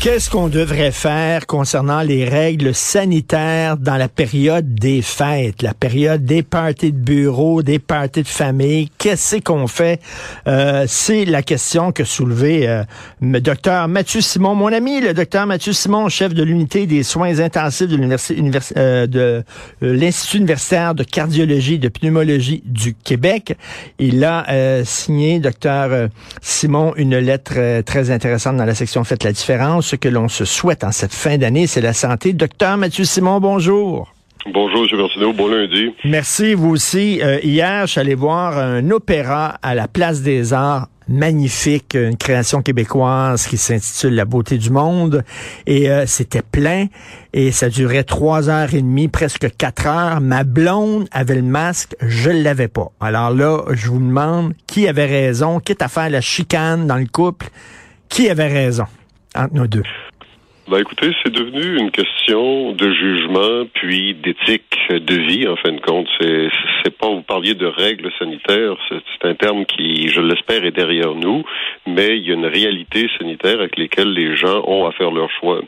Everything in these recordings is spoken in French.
Qu'est-ce qu'on devrait faire concernant les règles sanitaires dans la période des fêtes, la période des parties de bureau, des parties de famille? Qu'est-ce qu'on fait? Euh, c'est la question que soulevait euh, le docteur Mathieu Simon, mon ami, le docteur Mathieu Simon, chef de l'unité des soins intensifs de l'université euh, de l'Institut universitaire de cardiologie et de pneumologie du Québec. Il a signé, docteur Simon, une lettre très intéressante dans la section Faites la différence ce que l'on se souhaite en cette fin d'année, c'est la santé. Docteur Mathieu Simon, bonjour. Bonjour, M. Martineau. Bon lundi. Merci, vous aussi. Euh, hier, je suis allé voir un opéra à la Place des Arts magnifique, une création québécoise qui s'intitule La beauté du monde. Et euh, c'était plein et ça durait trois heures et demie, presque quatre heures. Ma blonde avait le masque, je l'avais pas. Alors là, je vous demande qui avait raison, quitte à faire la chicane dans le couple, qui avait raison? Entre nos deux? Ben écoutez, c'est devenu une question de jugement puis d'éthique de vie en fin de compte. C'est c'est pas vous parliez de règles sanitaires, c'est un terme qui, je l'espère, est derrière nous, mais il y a une réalité sanitaire avec lesquelles les gens ont à faire leur choix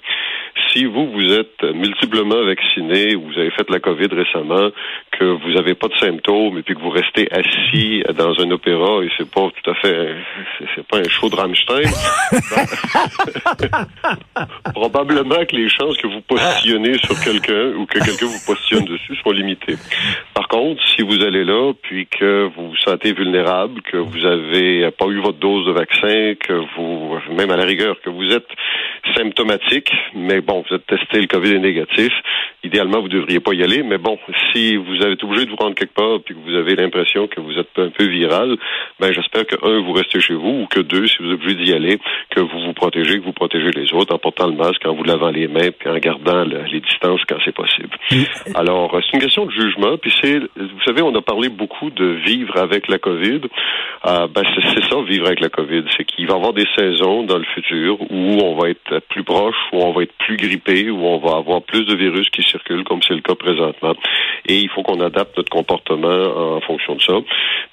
si vous, vous êtes multiplement vacciné, ou vous avez fait la COVID récemment, que vous n'avez pas de symptômes et puis que vous restez assis dans un opéra et c'est pas tout à fait, c'est pas un show de Rammstein, probablement que les chances que vous positionnez sur quelqu'un ou que quelqu'un vous positionne dessus sont limitées. Par contre, si vous allez là puis que vous vous sentez vulnérable, que vous avez pas eu votre dose de vaccin, que vous, même à la rigueur, que vous êtes symptomatique, mais bon, vous êtes testé, le COVID est négatif. Idéalement, vous ne devriez pas y aller, mais bon, si vous êtes obligé de vous rendre quelque part puis que vous avez l'impression que vous êtes un peu viral, ben j'espère que un, vous restez chez vous, ou que deux, si vous êtes obligé d'y aller, que vous vous protégez, que vous protégez les autres en portant le masque, en vous lavant les mains, puis en gardant les distances quand c'est possible. Alors, c'est une question de jugement, puis c'est, vous savez, on a parlé beaucoup de vivre avec la COVID. Euh, ben c'est ça, vivre avec la COVID, c'est qu'il va y avoir des saisons dans le futur où on va être plus proche, où on va être plus grippé, où on va avoir plus de virus qui circulent, comme c'est le cas présentement. Et il faut qu'on adapte notre comportement en fonction de ça.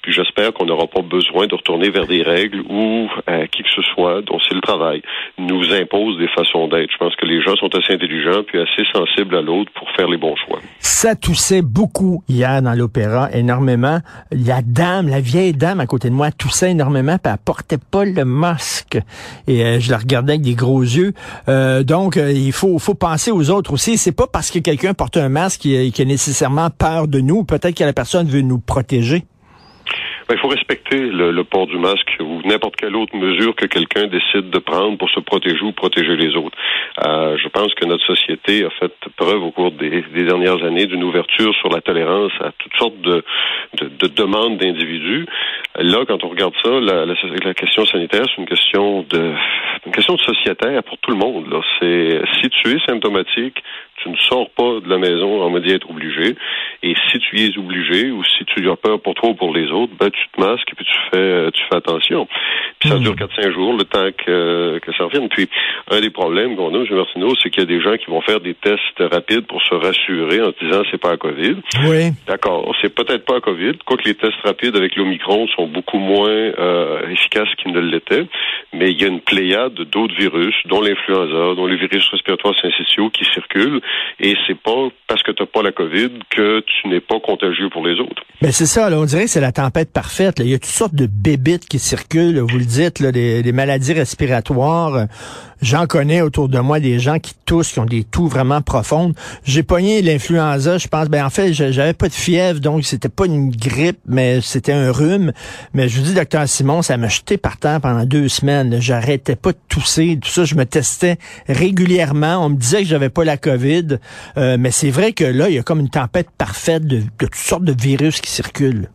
Puis j'espère qu'on n'aura pas besoin de retourner vers des règles où euh, qui que ce soit, dont c'est le travail, nous impose des façons d'être. Je pense que les gens sont assez intelligents puis assez sensibles à l'autre pour faire les bons choix. Ça toussait beaucoup hier dans l'opéra, énormément. La dame, la vieille dame à côté de moi, toussait énormément, puis elle portait pas le masque. Et euh, je la regardais avec des gros yeux. Euh, donc, euh, il faut, faut penser aux autres aussi. C'est pas parce que quelqu'un porte un masque qu'il a nécessairement peur de nous. Peut-être que la personne veut nous protéger. Ben, il faut respecter le, port du masque ou n'importe quelle autre mesure que quelqu'un décide de prendre pour se protéger ou protéger les autres. Euh, je pense que notre société a fait preuve au cours des, dernières années d'une ouverture sur la tolérance à toutes sortes de, de, demandes d'individus. Là, quand on regarde ça, la, la, question sanitaire, c'est une question de une question de sociétaire pour tout le monde. Là, c'est si tu es symptomatique, tu ne sors pas de la maison en me dit être obligé. Et si tu y es obligé ou si tu as peur pour toi ou pour les autres, ben, te masques et puis tu fais, tu fais attention. Puis ça hmm. dure 4-5 jours, le temps que, que ça revienne. Puis un des problèmes qu'on a, M. Martineau, c'est qu'il y a des gens qui vont faire des tests rapides pour se rassurer en se disant c'est pas à COVID. Oui. D'accord, c'est peut-être pas à COVID, quoique les tests rapides avec l'Omicron sont beaucoup moins euh, efficaces qu'ils ne l'étaient, mais il y a une pléiade d'autres virus, dont l'influenza, dont les virus respiratoires syncytiaux qui circulent et c'est pas parce que tu n'as pas la COVID que tu n'es pas contagieux pour les autres. Mais c'est ça, là, on dirait que c'est la tempête parfaite. Il y a toutes sortes de bébites qui circulent, vous le dites, des, maladies respiratoires. J'en connais autour de moi des gens qui toussent, qui ont des toux vraiment profondes. J'ai pogné l'influenza, je pense. Ben en fait, j'avais pas de fièvre, donc c'était pas une grippe, mais c'était un rhume. Mais je vous dis, docteur Simon, ça m'a jeté par terre pendant deux semaines. J'arrêtais pas de tousser, tout ça. Je me testais régulièrement. On me disait que j'avais pas la COVID, euh, mais c'est vrai que là, il y a comme une tempête parfaite de toutes sortes de virus qui circulent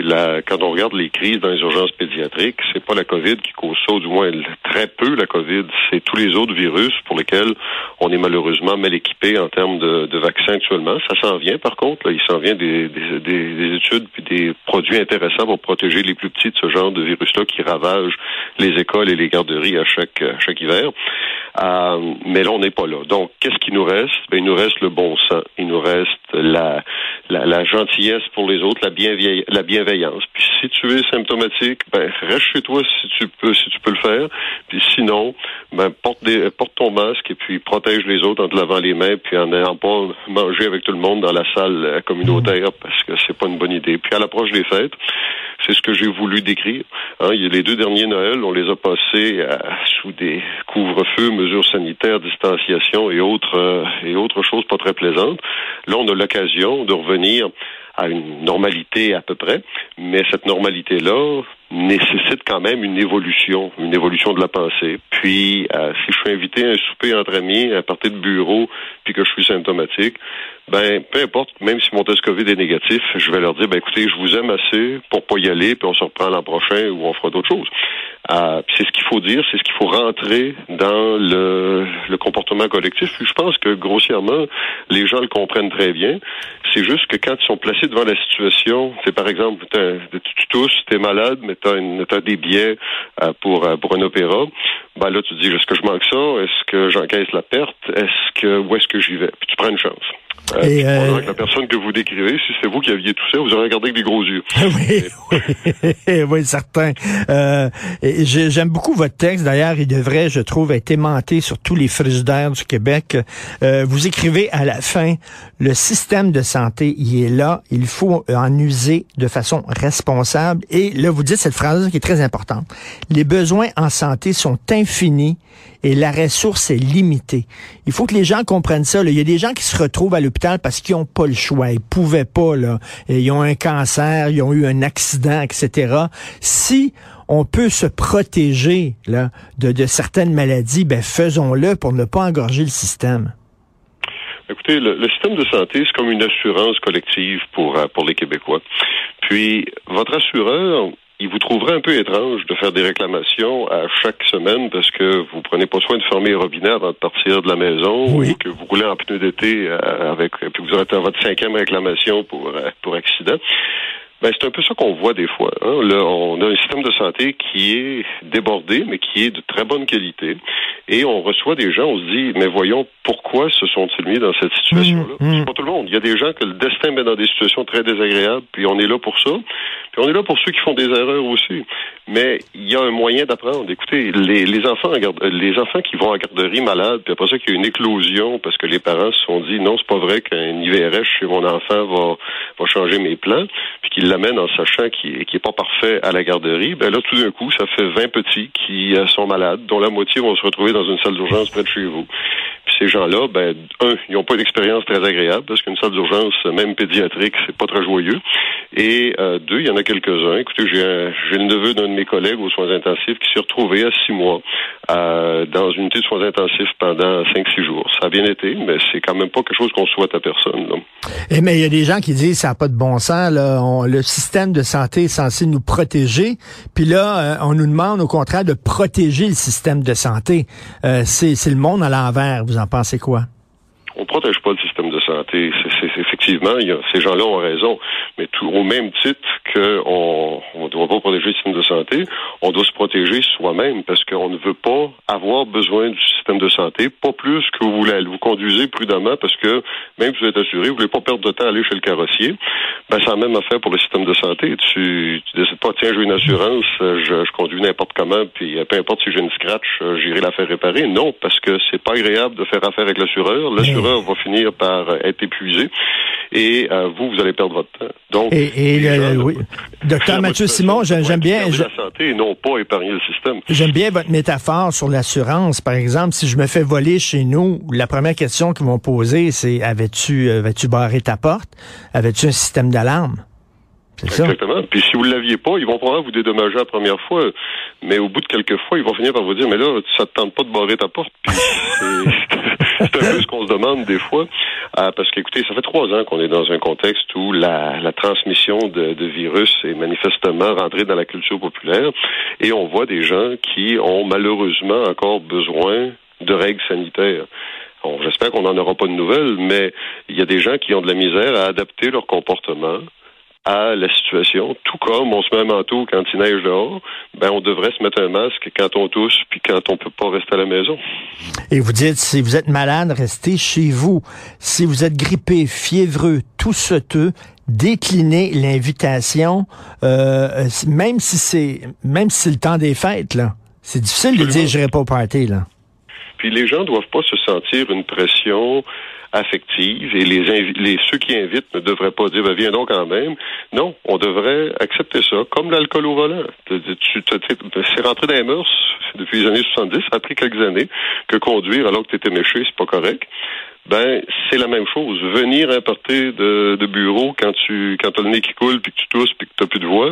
La, quand on regarde les crises dans les urgences pédiatriques, c'est pas la COVID qui cause ça, ou du moins très peu la COVID, c'est tous les autres virus pour lesquels on est malheureusement mal équipé en termes de, de vaccins actuellement. Ça s'en vient par contre, là, il s'en vient des, des, des, études puis des produits intéressants pour protéger les plus petits de ce genre de virus-là qui ravagent les écoles et les garderies à chaque, à chaque hiver. Euh, mais là, on n'est pas là. Donc, qu'est-ce qui nous reste? Ben, il nous reste le bon sens. Il nous reste la, la, la gentillesse pour les autres, la, bienveillance, la bienveillance. Puis si tu es symptomatique, ben reste chez toi si tu peux, si tu peux le faire. Puis sinon, ben porte des, porte ton masque et puis protège les autres en te lavant les mains puis en n'ayant pas mangé avec tout le monde dans la salle euh, communautaire parce que c'est pas une bonne idée. Puis à l'approche des fêtes, c'est ce que j'ai voulu décrire. Hein, les deux derniers Noëls, on les a passés euh, sous des couvre-feux, mesures sanitaires, distanciation et autres euh, et autres choses pas très plaisantes. Là, on a l'occasion de revenir à une normalité à peu près, mais cette normalité-là nécessite quand même une évolution, une évolution de la pensée. Puis, euh, si je suis invité à un souper entre amis, à partir de bureau, puis que je suis symptomatique, ben peu importe, même si mon test COVID est négatif, je vais leur dire, ben écoutez, je vous aime assez pour pas y aller, puis on se reprend l'an prochain ou on fera d'autres choses. Euh, c'est ce qu'il faut dire, c'est ce qu'il faut rentrer dans le, le comportement collectif. Puis je pense que grossièrement, les gens le comprennent très bien. C'est juste que quand ils sont placés devant la situation, c'est par exemple, tu tousses, tu es malade, mais tu as, des billets euh, pour, euh, pour un opéra, ben là tu te dis, est-ce que je manque ça? Est-ce que j'encaisse la perte? Est-ce que où est-ce que j'y vais? Puis tu prends une chance. Euh, et euh, la personne que vous décrivez, si c'est vous qui aviez tout ça, vous aurez regardé avec des gros yeux. oui, oui, oui, certain. Euh, J'aime beaucoup votre texte. D'ailleurs, il devrait, je trouve, être aimanté sur tous les frigidaires du Québec. Euh, vous écrivez à la fin, le système de santé, il est là. Il faut en user de façon responsable. Et là, vous dites cette phrase qui est très importante. Les besoins en santé sont infinis et la ressource est limitée. Il faut que les gens comprennent ça. Il y a des gens qui se retrouvent à l'hôpital parce qu'ils n'ont pas le choix. Ils pouvaient pas. Ils ont un cancer, ils ont eu un accident, etc. Si on peut se protéger de certaines maladies, ben faisons-le pour ne pas engorger le système. Écoutez, le, le, système de santé, c'est comme une assurance collective pour, euh, pour les Québécois. Puis, votre assureur, il vous trouverait un peu étrange de faire des réclamations à chaque semaine parce que vous prenez pas soin de fermer les robinets avant de partir de la maison ou que vous roulez en pneu d'été euh, avec puis vous aurez votre cinquième réclamation pour euh, pour accident. Ben, c'est un peu ça qu'on voit des fois. Hein. Là, on a un système de santé qui est débordé, mais qui est de très bonne qualité. Et on reçoit des gens, on se dit, mais voyons, pourquoi se sont-ils mis dans cette situation-là? Mmh, mmh. C'est pas tout le monde. Il y a des gens que le destin met dans des situations très désagréables, puis on est là pour ça. Puis on est là pour ceux qui font des erreurs aussi. Mais il y a un moyen d'apprendre. Écoutez, les, enfants les enfants qui vont en garderie malades, puis après ça qu'il y a une éclosion parce que les parents se sont dit non, c'est pas vrai qu'un IVRS chez mon enfant va, va changer mes plans, puis qu'ils l'amènent en sachant qu'il n'est est pas parfait à la garderie, ben là, tout d'un coup, ça fait 20 petits qui euh, sont malades, dont la moitié vont se retrouver dans une salle d'urgence près de chez vous. Puis ces gens-là, ben, un, ils n'ont pas d'expérience très agréable parce qu'une salle d'urgence, même pédiatrique, c'est pas très joyeux. Et euh, deux, il y en a quelques-uns. Écoutez, j'ai le neveu d'un de mes collègues aux soins intensifs qui s'est retrouvé à six mois euh, dans une unité de soins intensifs pendant cinq, six jours. Ça a bien été, mais c'est quand même pas quelque chose qu'on souhaite à personne. Et eh, mais il y a des gens qui disent ça n'a pas de bon sens. Là. le système de santé est censé nous protéger, puis là, euh, on nous demande au contraire de protéger le système de santé. Euh, c'est le monde à l'envers. Vous en pensez quoi? on protège pas le système de santé. Effectivement, il y a, ces gens-là ont raison. Mais tout, au même titre qu'on ne doit pas protéger le système de santé, on doit se protéger soi-même parce qu'on ne veut pas avoir besoin du système de santé, pas plus que vous voulez vous conduisez prudemment parce que même si vous êtes assuré, vous voulez pas perdre de temps à aller chez le carrossier. Ben, c'est la même affaire pour le système de santé. Tu, tu décides pas, tiens, j'ai une assurance, je, je conduis n'importe comment, puis peu importe si j'ai une scratch, j'irai la faire réparer. Non, parce que c'est pas agréable de faire affaire avec l'assureur. L'assureur va finir par être épuisé et euh, vous, vous allez perdre votre temps. Donc, et, oui. Docteur Mathieu Simon, j'aime bien. la santé et non pas épargner le système. J'aime bien votre métaphore sur l'assurance. Par exemple, si je me fais voler chez nous, la première question qu'ils vont poser, c'est avais-tu euh, avais-tu barré ta porte? Avais-tu un système d'alarme? Exactement. Puis si vous ne l'aviez pas, ils vont probablement vous dédommager la première fois, mais au bout de quelques fois, ils vont finir par vous dire, mais là, ça te tente pas de barrer ta porte. Puis c'est un peu ce qu'on se demande des fois. Euh, parce qu'écoutez, ça fait trois ans qu'on est dans un contexte où la, transmission de, virus est manifestement rentrée dans la culture populaire et on voit des gens qui ont malheureusement encore besoin de règles sanitaires. J'espère qu'on n'en aura pas de nouvelles, mais il y a des gens qui ont de la misère à adapter leur comportement à la situation, tout comme on se met un manteau quand il neige dehors, ben on devrait se mettre un masque quand on tousse puis quand on peut pas rester à la maison. Et vous dites si vous êtes malade, restez chez vous. Si vous êtes grippé, fiévreux, tout déclinez l'invitation, euh, même si c'est même si c'est le temps des fêtes là. C'est difficile de dire je n'irai pas au party là. Puis les gens doivent pas se sentir une pression affective et les, les ceux qui invitent ne devraient pas dire ben, viens donc quand même. Non, on devrait accepter ça, comme l'alcool au volant. C'est rentré dans les mœurs depuis les années 70, ça a pris quelques années que conduire alors que tu étais méché, c'est pas correct ben c'est la même chose. Venir importer de, de bureau quand tu quand as le nez qui coule puis que tu tousses puis que tu n'as plus de voix,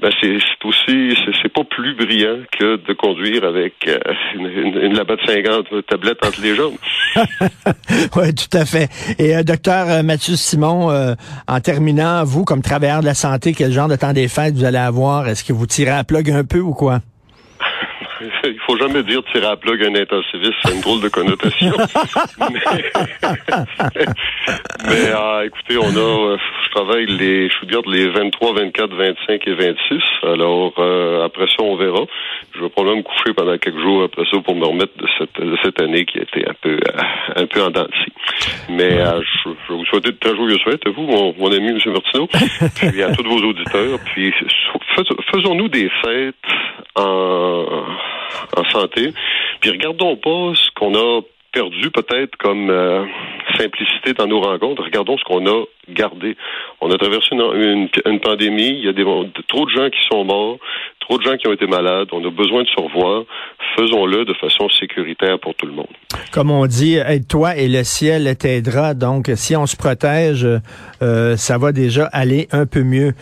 ben c'est aussi c'est pas plus brillant que de conduire avec euh, une, une, une de 50 tablettes entre les jambes. oui, tout à fait. Et euh, docteur euh, Mathieu Simon, euh, en terminant, vous comme travailleur de la santé, quel genre de temps des fêtes vous allez avoir? Est-ce que vous tirez à plug un peu ou quoi? il faut jamais dire tirer à plug un intensiviste, c'est une drôle de connotation. mais, euh, écoutez, on a, euh, je travaille les, je garde les 23, 24, 25 et 26. Alors euh, après ça, on verra. Je vais probablement me coucher pendant quelques jours après ça pour me remettre de cette, de cette année qui a été un peu, un peu en dents Mais je, je, vous souhaite de très joyeuses fêtes à vous, mon, mon ami M. Martineau, puis à tous vos auditeurs. Puis faisons-nous des fêtes en, en santé. Puis regardons pas ce qu'on a perdu peut-être comme euh, simplicité dans nos rencontres. Regardons ce qu'on a gardé. On a traversé une, pandémie, il y a trop de gens qui sont morts, trop de gens qui ont été malades, on a besoin de se revoir. Faisons-le de façon sécuritaire pour tout le monde. Comme on dit, aide-toi et le ciel t'aidera. Donc, si on se protège, euh, ça va déjà aller un peu mieux.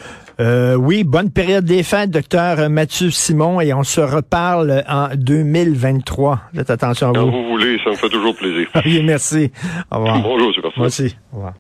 Euh, oui, bonne période des fêtes, docteur Mathieu Simon, et on se reparle en 2023. Faites attention à vous. Quand vous voulez, ça me fait toujours plaisir. oui, merci. Au revoir. Bonjour, c'est Merci. Au revoir.